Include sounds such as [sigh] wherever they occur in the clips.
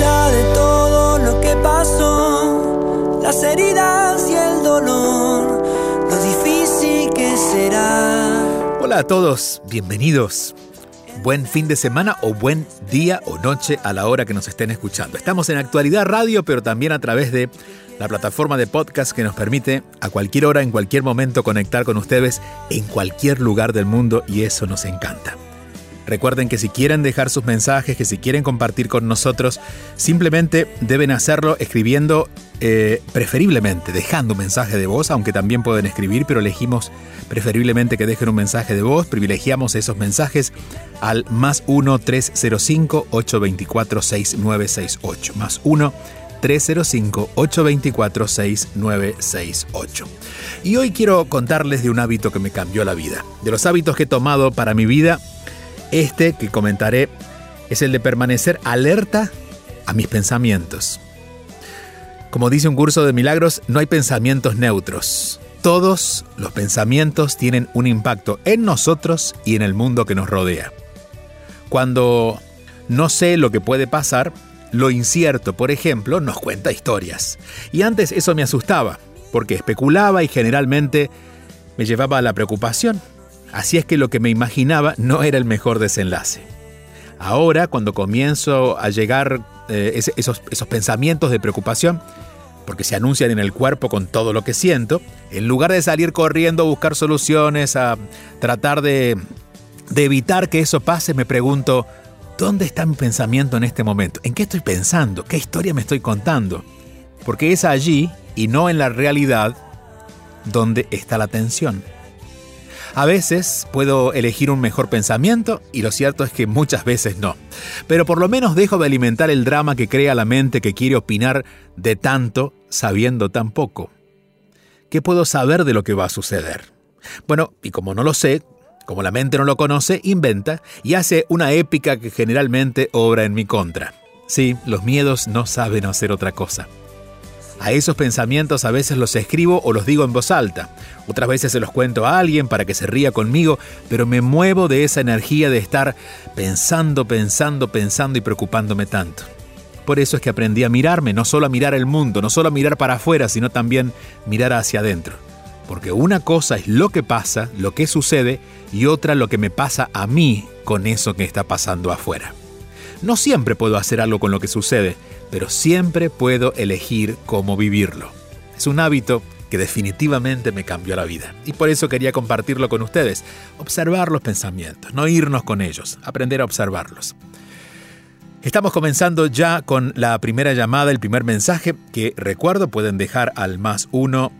De todo lo que pasó, las heridas y el dolor, lo difícil que será. Hola a todos, bienvenidos. Buen fin de semana o buen día o noche a la hora que nos estén escuchando. Estamos en Actualidad Radio, pero también a través de la plataforma de podcast que nos permite a cualquier hora, en cualquier momento, conectar con ustedes en cualquier lugar del mundo y eso nos encanta. Recuerden que si quieren dejar sus mensajes, que si quieren compartir con nosotros, simplemente deben hacerlo escribiendo, eh, preferiblemente dejando un mensaje de voz, aunque también pueden escribir, pero elegimos preferiblemente que dejen un mensaje de voz, privilegiamos esos mensajes al más 1-305-824-6968, más 1 305-824-6968. Y hoy quiero contarles de un hábito que me cambió la vida. De los hábitos que he tomado para mi vida, este que comentaré es el de permanecer alerta a mis pensamientos. Como dice un curso de milagros, no hay pensamientos neutros. Todos los pensamientos tienen un impacto en nosotros y en el mundo que nos rodea. Cuando no sé lo que puede pasar, lo incierto, por ejemplo, nos cuenta historias. Y antes eso me asustaba, porque especulaba y generalmente me llevaba a la preocupación. Así es que lo que me imaginaba no era el mejor desenlace. Ahora, cuando comienzo a llegar eh, esos, esos pensamientos de preocupación, porque se anuncian en el cuerpo con todo lo que siento, en lugar de salir corriendo a buscar soluciones, a tratar de, de evitar que eso pase, me pregunto, ¿Dónde está mi pensamiento en este momento? ¿En qué estoy pensando? ¿Qué historia me estoy contando? Porque es allí y no en la realidad donde está la tensión. A veces puedo elegir un mejor pensamiento y lo cierto es que muchas veces no. Pero por lo menos dejo de alimentar el drama que crea la mente que quiere opinar de tanto sabiendo tan poco. ¿Qué puedo saber de lo que va a suceder? Bueno, y como no lo sé, como la mente no lo conoce, inventa y hace una épica que generalmente obra en mi contra. Sí, los miedos no saben hacer otra cosa. A esos pensamientos a veces los escribo o los digo en voz alta. Otras veces se los cuento a alguien para que se ría conmigo, pero me muevo de esa energía de estar pensando, pensando, pensando y preocupándome tanto. Por eso es que aprendí a mirarme, no solo a mirar el mundo, no solo a mirar para afuera, sino también mirar hacia adentro. Porque una cosa es lo que pasa, lo que sucede, y otra lo que me pasa a mí con eso que está pasando afuera. No siempre puedo hacer algo con lo que sucede, pero siempre puedo elegir cómo vivirlo. Es un hábito que definitivamente me cambió la vida. Y por eso quería compartirlo con ustedes. Observar los pensamientos, no irnos con ellos, aprender a observarlos. Estamos comenzando ya con la primera llamada, el primer mensaje, que recuerdo pueden dejar al más 1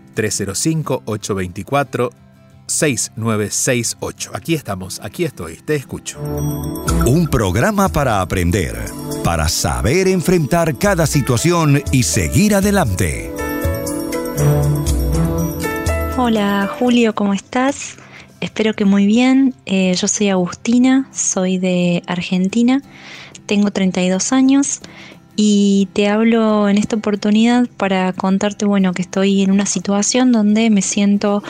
305-824-6968. Aquí estamos, aquí estoy, te escucho. Un programa para aprender, para saber enfrentar cada situación y seguir adelante. Hola Julio, ¿cómo estás? Espero que muy bien. Eh, yo soy Agustina, soy de Argentina, tengo 32 años y te hablo en esta oportunidad para contarte, bueno, que estoy en una situación donde me siento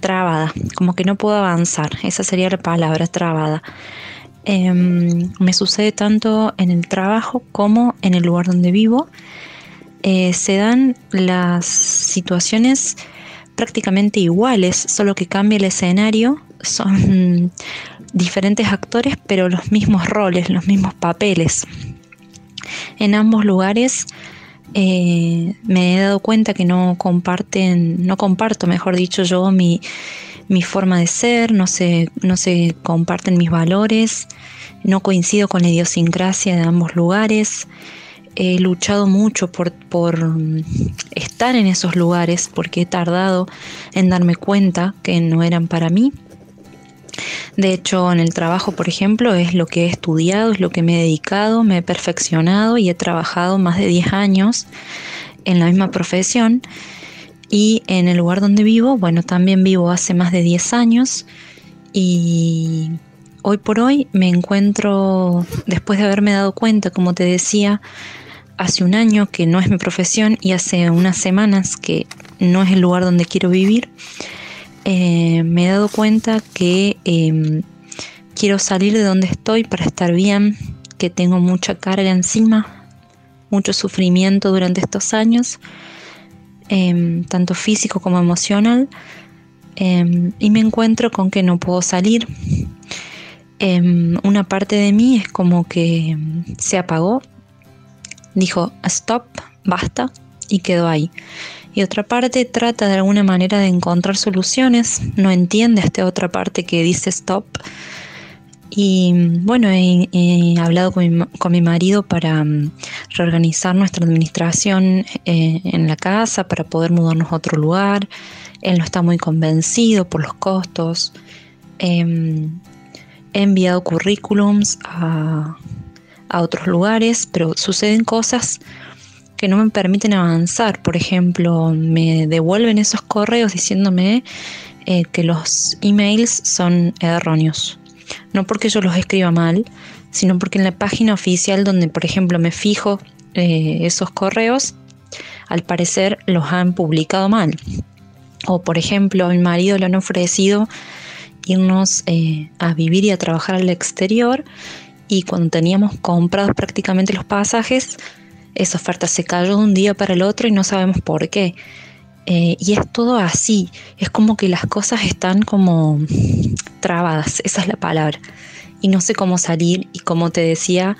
trabada, como que no puedo avanzar, esa sería la palabra, trabada. Em, me sucede tanto en el trabajo como en el lugar donde vivo. Eh, se dan las situaciones prácticamente iguales, solo que cambia el escenario, son [laughs] diferentes actores, pero los mismos roles, los mismos papeles. En ambos lugares eh, me he dado cuenta que no comparten, no comparto, mejor dicho yo, mi, forma de ser, no se, no se comparten mis valores, no coincido con la idiosincrasia de ambos lugares. He luchado mucho por, por estar en esos lugares porque he tardado en darme cuenta que no eran para mí. De hecho, en el trabajo, por ejemplo, es lo que he estudiado, es lo que me he dedicado, me he perfeccionado y he trabajado más de 10 años en la misma profesión. Y en el lugar donde vivo, bueno, también vivo hace más de 10 años y hoy por hoy me encuentro, después de haberme dado cuenta, como te decía, hace un año que no es mi profesión y hace unas semanas que no es el lugar donde quiero vivir, eh, me he dado cuenta que em, quiero salir de donde estoy para estar bien, que tengo mucha carga encima, mucho sufrimiento durante estos años, em, tanto físico como emocional, em, y me encuentro con que no puedo salir. una parte de mí es como que se apagó, dijo stop, basta, y quedó ahí y otra parte trata de alguna manera de encontrar soluciones, no entiende esta otra parte que dice stop. Y bueno, he, hablado con mi, marido para mm, reorganizar nuestra administración eh, en la casa, para poder mudarnos a otro lugar. Él no está muy convencido por los costos. Em, he enviado currículums a otros lugares, pero suceden cosas que no me permiten avanzar. Por ejemplo, me devuelven esos correos diciéndome eh, que los emails son erróneos. No porque yo los escriba mal, sino porque en la página oficial donde, por ejemplo, me fijo eh, esos correos, al parecer los han publicado mal. O, por ejemplo, a mi marido le han ofrecido irnos eh, a vivir y a trabajar al exterior y cuando teníamos comprados prácticamente los pasajes, esa oferta se cayó de un día para el otro y no sabemos por qué. Eh, y es todo así, es como que las cosas están como trabadas, esa es la palabra. Y no sé cómo salir y como te decía,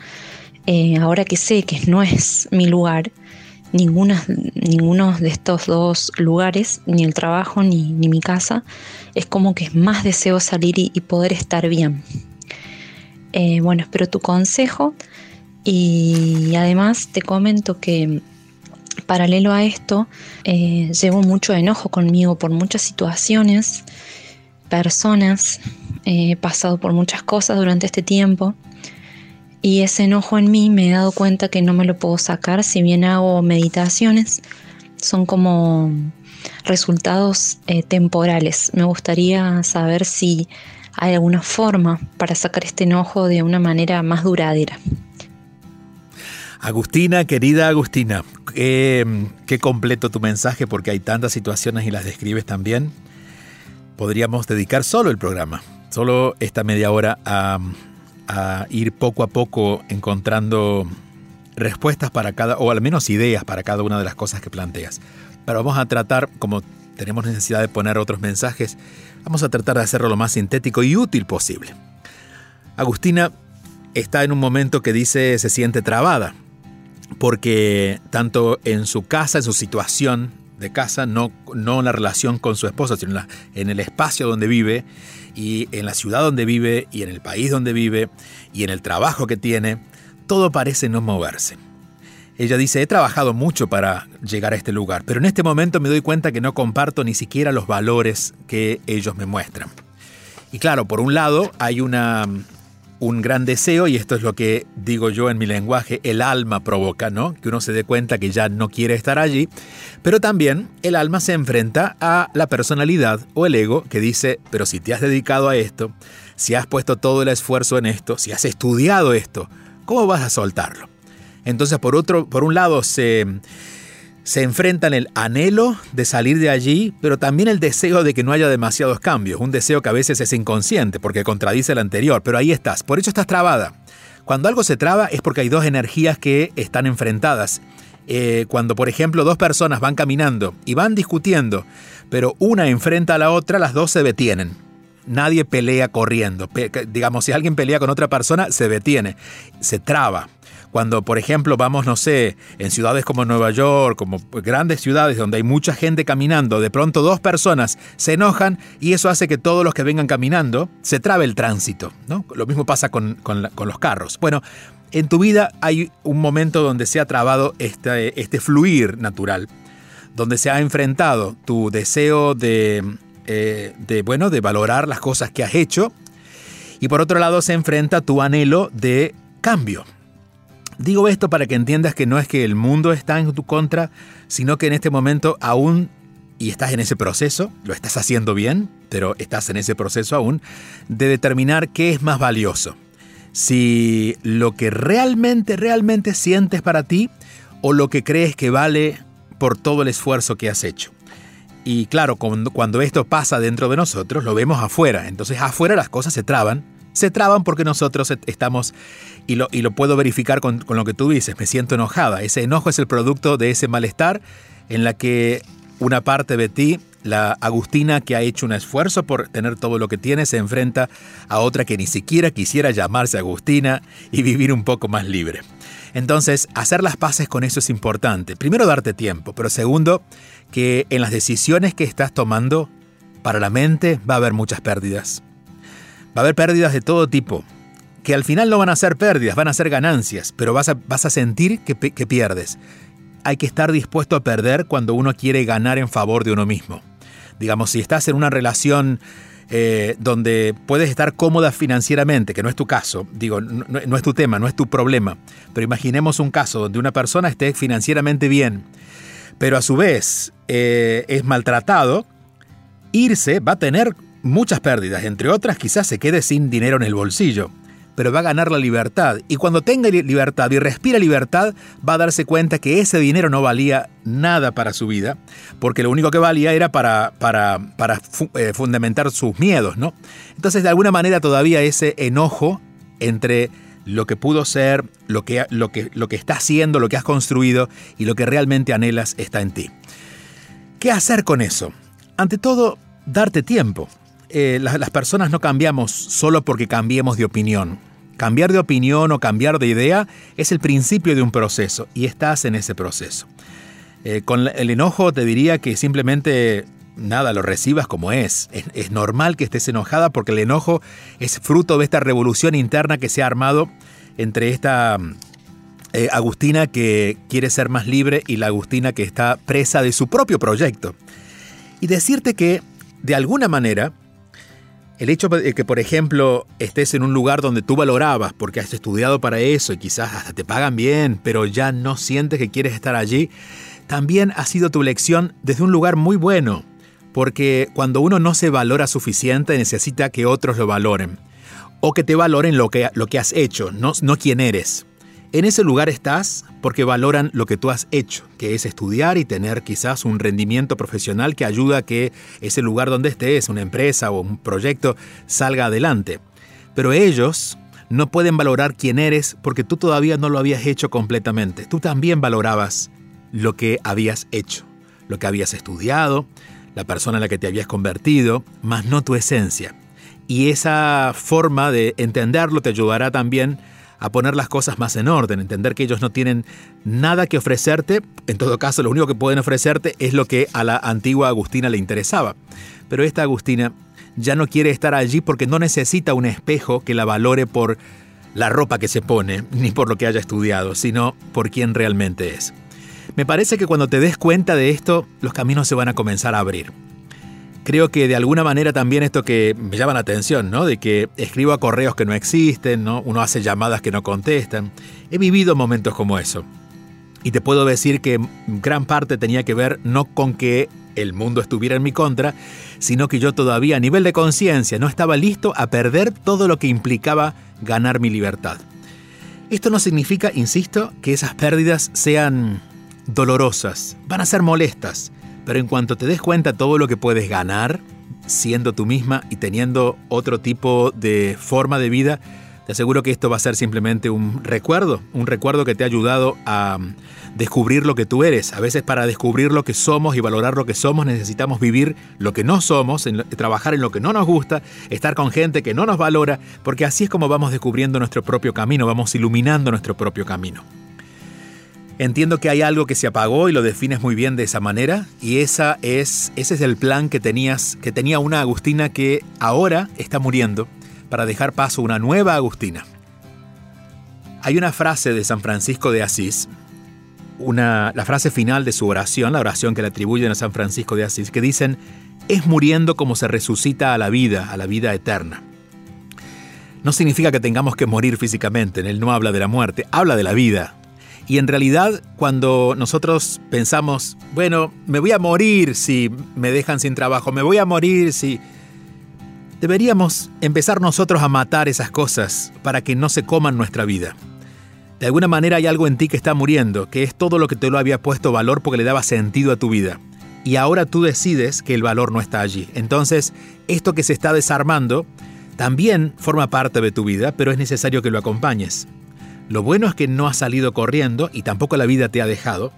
eh, ahora que sé que no es mi lugar, ninguna, ninguno de estos dos lugares, ni el trabajo ni, mi casa, es como que más deseo salir y, poder estar bien. Eh, bueno, espero tu consejo. Y además te comento que paralelo a esto, eh, llevo mucho enojo conmigo por muchas situaciones, personas, he pasado por muchas cosas durante este tiempo y ese enojo en mí me he dado cuenta que no me lo puedo sacar si bien hago meditaciones, son como resultados eh, temporales. Me gustaría saber si hay alguna forma para sacar este enojo de una manera más duradera. Agustina, querida Agustina, qué, completo tu mensaje porque hay tantas situaciones y las describes también. Podríamos dedicar solo el programa, solo esta media hora a, ir poco a poco encontrando respuestas para cada, o al menos ideas para cada una de las cosas que planteas. Pero vamos a tratar, como tenemos necesidad de poner otros mensajes, vamos a tratar de hacerlo lo más sintético y útil posible. Agustina está en un momento que dice se siente trabada porque tanto en su casa, en su situación de casa, no, no en la relación con su esposa, sino en, el espacio donde vive y en la ciudad donde vive y en el país donde vive y en el trabajo que tiene, todo parece no moverse. Ella dice, he trabajado mucho para llegar a este lugar, pero en este momento me doy cuenta que no comparto ni siquiera los valores que ellos me muestran. Y claro, por un lado hay una, un gran deseo, y esto es lo que digo yo en mi lenguaje, el alma provoca, ¿no? Que uno se dé cuenta que ya no quiere estar allí, pero también el alma se enfrenta a la personalidad o el ego que dice, pero si te has dedicado a esto, si has puesto todo el esfuerzo en esto, si has estudiado esto, ¿cómo vas a soltarlo? Entonces, por otro, por un lado se se enfrentan el anhelo de salir de allí, pero también el deseo de que no haya demasiados cambios, un deseo que a veces es inconsciente porque contradice el anterior, pero ahí estás, por eso estás trabada. Cuando algo se traba es porque hay dos energías que están enfrentadas. Eh, cuando, por ejemplo, dos personas van caminando y van discutiendo, pero una enfrenta a la otra, las dos se detienen. Nadie pelea corriendo. digamos, si alguien pelea con otra persona, se detiene, se traba. Cuando, por ejemplo, vamos, no sé, en ciudades como Nueva York, como grandes ciudades donde hay mucha gente caminando, de pronto dos personas se enojan y eso hace que todos los que vengan caminando se trabe el tránsito. ¿no? Lo mismo pasa con, los carros. Bueno, en tu vida hay un momento donde se ha trabado este, este fluir natural, donde se ha enfrentado tu deseo de, eh, de, bueno, de valorar las cosas que has hecho y por otro lado se enfrenta tu anhelo de cambio. Digo esto para que entiendas que no es que el mundo está en tu contra, sino que en este momento aún, y estás en ese proceso, lo estás haciendo bien, pero estás en ese proceso aún, de determinar qué es más valioso. Si lo que realmente, realmente sientes para ti o lo que crees que vale por todo el esfuerzo que has hecho. Y claro, cuando, esto pasa dentro de nosotros, lo vemos afuera. Entonces afuera las cosas se traban. Se traban porque nosotros estamos, y lo, y lo puedo verificar con, con lo que tú dices, me siento enojada. Ese enojo es el producto de ese malestar en la que una parte de ti, la Agustina que ha hecho un esfuerzo por tener todo lo que tiene, se enfrenta a otra que ni siquiera quisiera llamarse Agustina y vivir un poco más libre. Entonces, hacer las paces con eso es importante. Primero, darte tiempo, pero segundo, que en las decisiones que estás tomando para la mente va a haber muchas pérdidas. Va a haber pérdidas de todo tipo, que al final no van a ser pérdidas, van a ser ganancias, pero vas a, vas a sentir que, pierdes. Hay que estar dispuesto a perder cuando uno quiere ganar en favor de uno mismo. Digamos, si estás en una relación eh, donde puedes estar cómoda financieramente, que no es tu caso, digo, no, no, es tu tema, no es tu problema, pero imaginemos un caso donde una persona esté financieramente bien pero a su vez eh, es maltratado, irse va a tener muchas pérdidas, entre otras quizás se quede sin dinero en el bolsillo, pero va a ganar la libertad. Y cuando tenga libertad y respira libertad, va a darse cuenta que ese dinero no valía nada para su vida, porque lo único que valía era para, para, para eh, fundamentar sus miedos, ¿no? Entonces, de alguna manera todavía ese enojo entre lo que pudo ser, lo que, lo que, lo que está haciendo, lo que has construido y lo que realmente anhelas está en ti. ¿Qué hacer con eso? Ante todo, darte tiempo. Eh, las, personas no cambiamos solo porque cambiemos de opinión. Cambiar de opinión o cambiar de idea es el principio de un proceso y estás en ese proceso. Eh, con el enojo te diría que simplemente nada, lo recibas como es. es. normal que estés enojada porque el enojo es fruto de esta revolución interna que se ha armado entre esta eh, Agustina que quiere ser más libre y la Agustina que está presa de su propio proyecto. Y decirte que, de alguna manera, el hecho de que, por ejemplo, estés en un lugar donde tú valorabas porque has estudiado para eso y quizás hasta te pagan bien, pero ya no sientes que quieres estar allí, también ha sido tu lección desde un lugar muy bueno, porque cuando uno no se valora suficiente necesita que otros lo valoren, o que te valoren lo que, lo que has hecho, no, no quién eres. En ese lugar estás porque valoran lo que tú has hecho, que es estudiar y tener quizás un rendimiento profesional que ayuda a que ese lugar donde estés, una empresa o un proyecto, salga adelante. Pero ellos no pueden valorar quién eres porque tú todavía no lo habías hecho completamente. Tú también valorabas lo que habías hecho, lo que habías estudiado, la persona en la que te habías convertido, más no tu esencia. Y esa forma de entenderlo te ayudará también a poner las cosas más en orden, entender que ellos no tienen nada que ofrecerte, en todo caso lo único que pueden ofrecerte es lo que a la antigua Agustina le interesaba. Pero esta Agustina ya no quiere estar allí porque no necesita un espejo que la valore por la ropa que se pone, ni por lo que haya estudiado, sino por quién realmente es. Me parece que cuando te des cuenta de esto, los caminos se van a comenzar a abrir. Creo que de alguna manera también esto que me llama la atención, ¿no? De que escribo a correos que no existen, ¿no? Uno hace llamadas que no contestan. He vivido momentos como eso. Y te puedo decir que gran parte tenía que ver no con que el mundo estuviera en mi contra, sino que yo todavía a nivel de conciencia no estaba listo a perder todo lo que implicaba ganar mi libertad. Esto no significa, insisto, que esas pérdidas sean dolorosas, van a ser molestas, pero en cuanto te des cuenta todo lo que puedes ganar siendo tú misma y teniendo otro tipo de forma de vida, te aseguro que esto va a ser simplemente un recuerdo, un recuerdo que te ha ayudado a descubrir lo que tú eres. A veces para descubrir lo que somos y valorar lo que somos necesitamos vivir lo que no somos, trabajar en lo que no nos gusta, estar con gente que no nos valora, porque así es como vamos descubriendo nuestro propio camino, vamos iluminando nuestro propio camino. Entiendo que hay algo que se apagó y lo defines muy bien de esa manera y esa es, ese es el plan que tenías, que tenía una Agustina que ahora está muriendo para dejar paso a una nueva Agustina. Hay una frase de San Francisco de Asís, una, la frase final de su oración, la oración que le atribuyen a San Francisco de Asís, que dicen, es muriendo como se resucita a la vida, a la vida eterna. No significa que tengamos que morir físicamente, él no habla de la muerte, habla de la vida, y en realidad, cuando nosotros pensamos, bueno, me voy a morir si me dejan sin trabajo, me voy a morir si... Deberíamos empezar nosotros a matar esas cosas para que no se coman nuestra vida. De alguna manera hay algo en ti que está muriendo, que es todo lo que te lo había puesto valor porque le daba sentido a tu vida. Y ahora tú decides que el valor no está allí. Entonces, esto que se está desarmando también forma parte de tu vida, pero es necesario que lo acompañes. Lo bueno es que no has salido corriendo y tampoco la vida te ha dejado.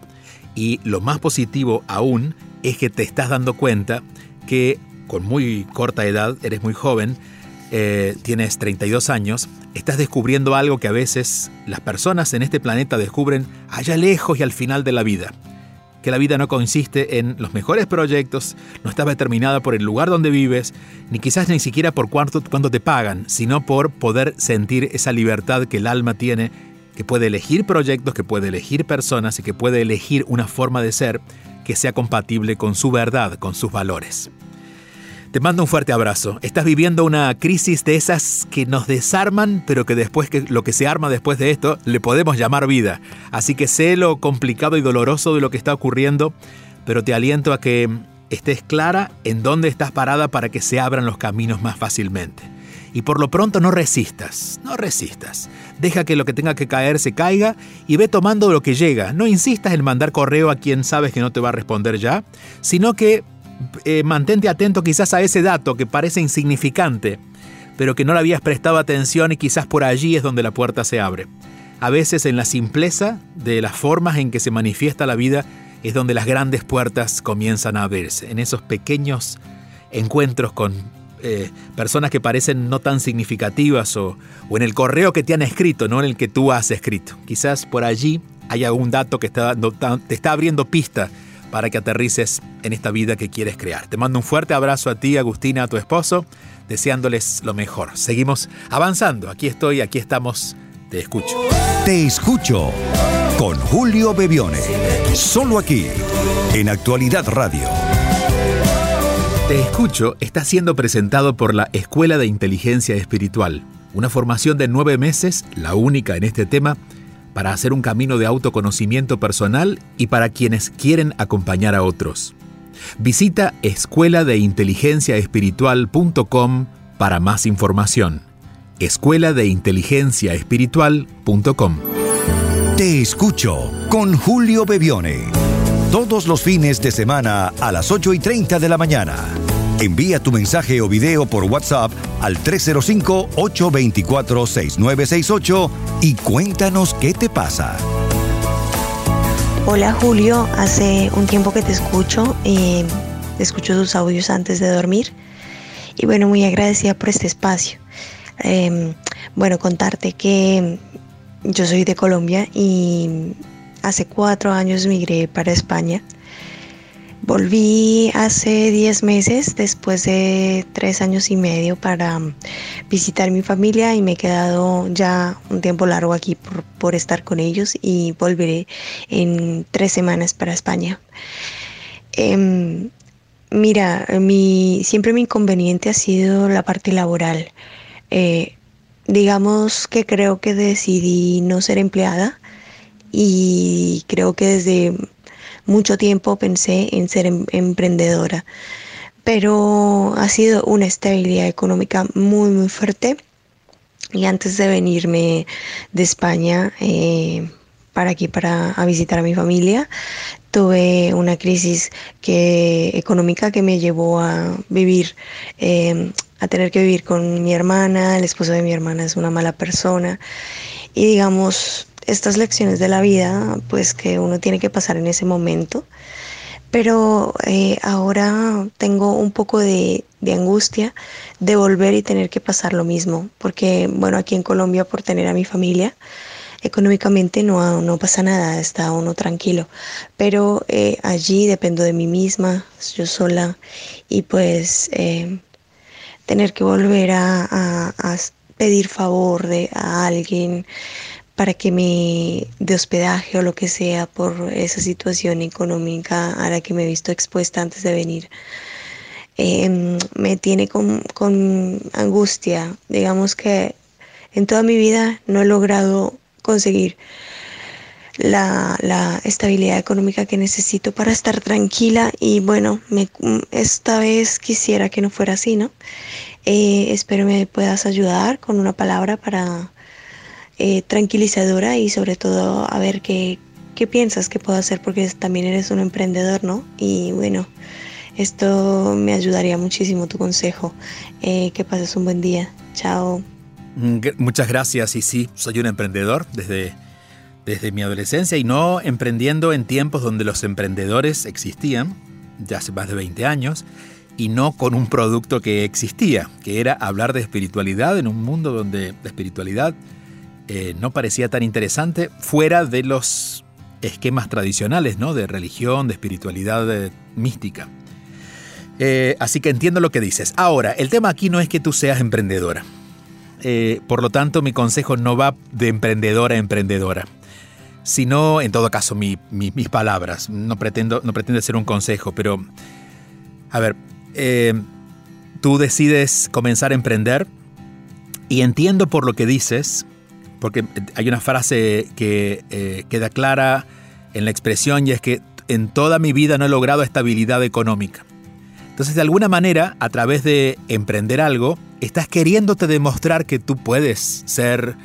Y lo más positivo aún es que te estás dando cuenta que con muy corta edad, eres muy joven, eh, tienes 32 años, estás descubriendo algo que a veces las personas en este planeta descubren allá lejos y al final de la vida que la vida no consiste en los mejores proyectos, no está determinada por el lugar donde vives, ni quizás ni siquiera por cuánto, cuánto te pagan, sino por poder sentir esa libertad que el alma tiene, que puede elegir proyectos, que puede elegir personas y que puede elegir una forma de ser que sea compatible con su verdad, con sus valores. Te mando un fuerte abrazo. Estás viviendo una crisis de esas que nos desarman, pero que después que lo que se arma después de esto le podemos llamar vida. Así que sé lo complicado y doloroso de lo que está ocurriendo, pero te aliento a que estés clara en dónde estás parada para que se abran los caminos más fácilmente. Y por lo pronto no resistas, no resistas. Deja que lo que tenga que caer se caiga y ve tomando lo que llega. No insistas en mandar correo a quien sabes que no te va a responder ya, sino que eh, mantente atento quizás a ese dato que parece insignificante, pero que no le habías prestado atención y quizás por allí es donde la puerta se abre. A veces en la simpleza de las formas en que se manifiesta la vida es donde las grandes puertas comienzan a abrirse, en esos pequeños encuentros con eh, personas que parecen no tan significativas o, o, en el correo que te han escrito, no en el que tú has escrito. Quizás por allí hay algún dato que está, te está abriendo pista para que aterrices en esta vida que quieres crear. Te mando un fuerte abrazo a ti, Agustina, a tu esposo, deseándoles lo mejor. Seguimos avanzando. Aquí estoy, aquí estamos. Te escucho. Te escucho con Julio Bebione. Solo aquí, en Actualidad Radio. Te escucho está siendo presentado por la Escuela de Inteligencia Espiritual, una formación de nueve meses, la única en este tema, para hacer un camino de autoconocimiento personal y para quienes quieren acompañar a otros. Visita escuela de inteligencia espiritual.com para más información. Escuela de inteligencia espiritual.com. Te escucho con Julio Bebione. Todos los fines de semana a las 8 y 30 de la mañana Envía tu mensaje o video por WhatsApp al 305-824-6968 y cuéntanos qué te pasa. Hola Julio, hace un tiempo que te escucho, eh, escucho tus audios antes de dormir y bueno, muy agradecida por este espacio. Em, bueno, contarte que yo soy de Colombia y hace cuatro años migré para España Volví hace 10 meses, después de tres años y medio, para visitar mi familia y me he quedado ya un tiempo largo aquí por, estar con ellos y volveré en tres semanas para España. Em, mira, mi, siempre mi inconveniente ha sido la parte laboral. Eh, digamos que creo que decidí no ser empleada y creo que desde mucho tiempo pensé en ser em, emprendedora, pero ha sido una estabilidad económica muy, muy fuerte. Y antes de venirme de España eh, para aquí, para visitar a mi familia, tuve una crisis que, económica que me llevó a vivir, em, a tener que vivir con mi hermana, el esposo de mi hermana es una mala persona. Y digamos, estas lecciones de la vida, pues que uno tiene que pasar en ese momento. Pero eh, ahora tengo un poco de, de angustia de volver y tener que pasar lo mismo, porque bueno, aquí en Colombia por tener a mi familia, económicamente no, no pasa nada, está uno tranquilo, pero eh, allí dependo de mí misma, yo sola, y pues eh, tener que volver a, pedir favor de a alguien para que me de hospedaje o lo que sea por esa situación económica a la que me he visto expuesta antes de venir. Em, me tiene con, con angustia. Digamos que en toda mi vida no he logrado conseguir la, la, estabilidad económica que necesito para estar tranquila y bueno, me, esta vez quisiera que no fuera así, ¿no? Eh, espero me puedas ayudar con una palabra para eh, tranquilizadora y sobre todo a ver qué, qué piensas que puedo hacer porque también eres un emprendedor, ¿no? Y bueno, esto me ayudaría muchísimo tu consejo. Eh, que pases un buen día. Chao. Mm, muchas gracias y sí, soy un emprendedor desde, desde mi adolescencia y no emprendiendo en tiempos donde los emprendedores existían, ya hace más de 20 años, y no con un producto que existía, que era hablar de espiritualidad en un mundo donde la espiritualidad eh, no parecía tan interesante fuera de los esquemas tradicionales, ¿no? De religión, de espiritualidad mística. Eh, así que entiendo lo que dices. Ahora, el tema aquí no es que tú seas emprendedora. Eh, por lo tanto, mi consejo no va de emprendedora a emprendedora, sino, en todo caso, mis palabras. No pretendo, no ser un consejo, pero, a ver, tú decides comenzar a emprender y entiendo por lo que dices, porque hay una frase que eh, queda clara en la expresión y es que en toda mi vida no he logrado estabilidad económica. Entonces, de alguna manera, a través de emprender algo, estás queriéndote demostrar que tú puedes ser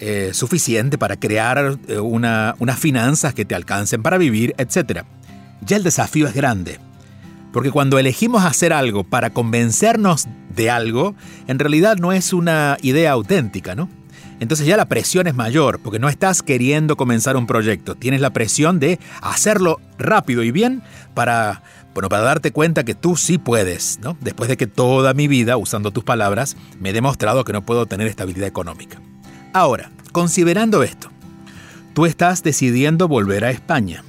eh, suficiente para crear eh, una, unas finanzas que te alcancen para vivir, etc. Ya el desafío es grande. Porque cuando elegimos hacer algo para convencernos de algo, en realidad no es una idea auténtica, ¿no? Entonces ya la presión es mayor, porque no estás queriendo comenzar un proyecto, tienes la presión de hacerlo rápido y bien para, bueno, para darte cuenta que tú sí puedes, ¿no? Después de que toda mi vida, usando tus palabras, me he demostrado que no puedo tener estabilidad económica. Ahora, considerando esto, tú estás decidiendo volver a España.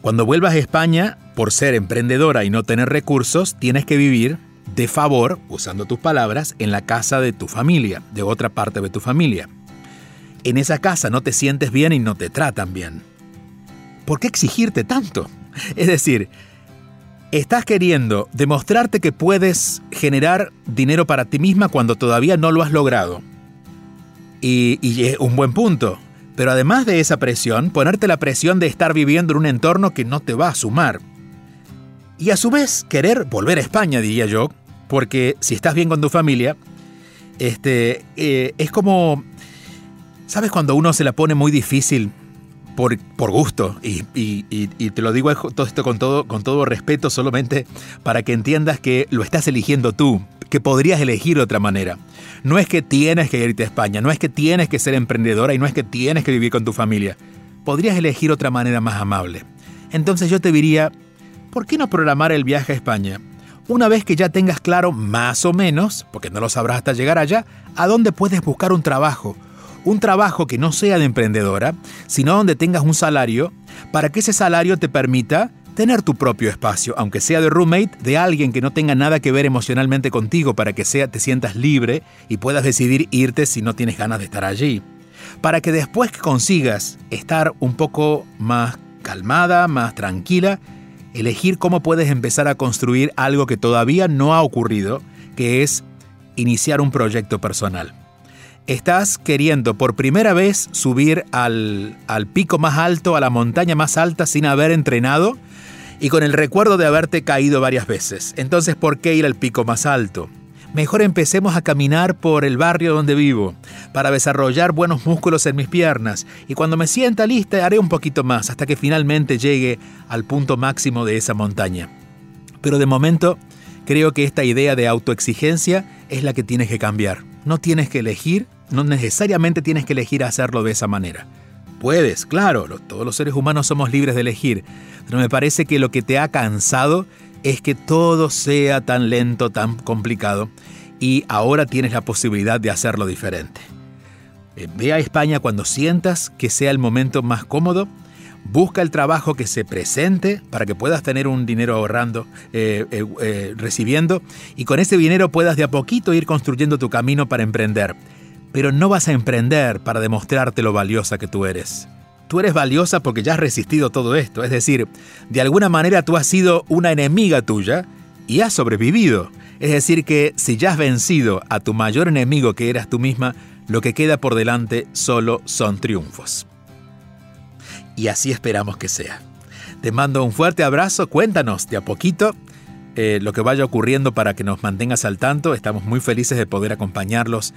Cuando vuelvas a España, por ser emprendedora y no tener recursos, tienes que vivir de favor, usando tus palabras, en la casa de tu familia, de otra parte de tu familia. En esa casa no te sientes bien y no te tratan bien. ¿Por qué exigirte tanto? Es decir, estás queriendo demostrarte que puedes generar dinero para ti misma cuando todavía no lo has logrado. Y, es un buen punto. Pero además de esa presión, ponerte la presión de estar viviendo en un entorno que no te va a sumar. Y a su vez, querer volver a España, diría yo, porque si estás bien con tu familia, este, eh, es como, ¿sabes cuando uno se la pone muy difícil por, gusto. Y, te lo digo todo esto con todo, con todo respeto, solamente para que entiendas que lo estás eligiendo tú, que podrías elegir de otra manera. No es que tienes que irte a España, no es que tienes que ser emprendedora y no es que tienes que vivir con tu familia. Podrías elegir otra manera más amable. Entonces yo te diría, ¿por qué no programar el viaje a España? Una vez que ya tengas claro más o menos, porque no lo sabrás hasta llegar allá, a dónde puedes buscar un trabajo, un trabajo que no sea de emprendedora, sino donde tengas un salario, para que ese salario te permita tener tu propio espacio, aunque sea de roommate, de alguien que no tenga nada que ver emocionalmente contigo, para que sea, te sientas libre y puedas decidir irte si no tienes ganas de estar allí. Para que después que consigas estar un poco más calmada, más tranquila, elegir cómo puedes empezar a construir algo que todavía no ha ocurrido, que es iniciar un proyecto personal estás queriendo por primera vez subir al, pico más alto, a la montaña más alta sin haber entrenado y con el recuerdo de haberte caído varias veces. Entonces, ¿por qué ir al pico más alto? Mejor empecemos a caminar por el barrio donde vivo, para desarrollar buenos músculos en mis piernas, y cuando me sienta lista haré un poquito más hasta que finalmente llegue al punto máximo de esa montaña. Pero de momento, creo que esta idea de autoexigencia es la que tienes que cambiar. No tienes que elegir no necesariamente tienes que elegir hacerlo de esa manera. Puedes, claro, todos los seres humanos somos libres de elegir, pero me parece que lo que te ha cansado es que todo sea tan lento, tan complicado, y ahora tienes la posibilidad de hacerlo diferente. Eh, ve a España cuando sientas que sea el momento más cómodo, busca el trabajo que se presente para que puedas tener un dinero ahorrando, eh, eh, recibiendo, y con ese dinero puedas de a poquito ir construyendo tu camino para emprender. Pero no vas a emprender para demostrarte lo valiosa que tú eres. Tú eres valiosa porque ya has resistido todo esto, es decir, de alguna manera tú has sido una enemiga tuya y has sobrevivido. Es decir, que si ya has vencido a tu mayor enemigo que eras tú misma, lo que queda por delante solo son triunfos. Y así esperamos que sea. Te mando un fuerte abrazo, cuéntanos de a poquito eh, lo que vaya ocurriendo para que nos mantengas al tanto. Estamos muy felices de poder acompañarlos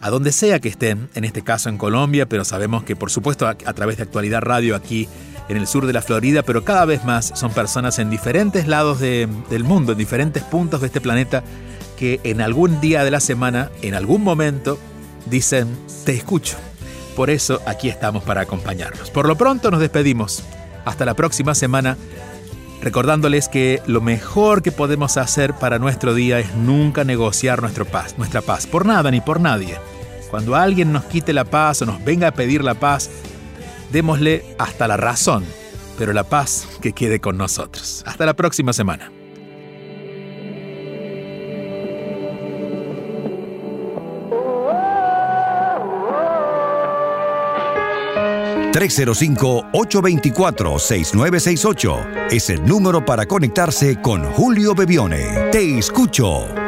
a donde sea que estén, en este caso en Colombia, pero sabemos que por supuesto a, través de Actualidad Radio aquí en el sur de la Florida, pero cada vez más son personas en diferentes lados del mundo, en diferentes puntos de este planeta, que en algún día de la semana, en algún momento, dicen, te escucho. Por eso aquí estamos para acompañarlos. Por lo pronto nos despedimos. Hasta la próxima semana recordándoles que lo mejor que podemos hacer para nuestro día es nunca negociar nuestra paz, nuestra paz, por nada ni por nadie. Cuando alguien nos quite la paz o nos venga a pedir la paz, démosle hasta la razón, pero la paz que quede con nosotros. Hasta la próxima semana. ...305-824-6968... ...es el número para conectarse con Julio Bebione. Te escucho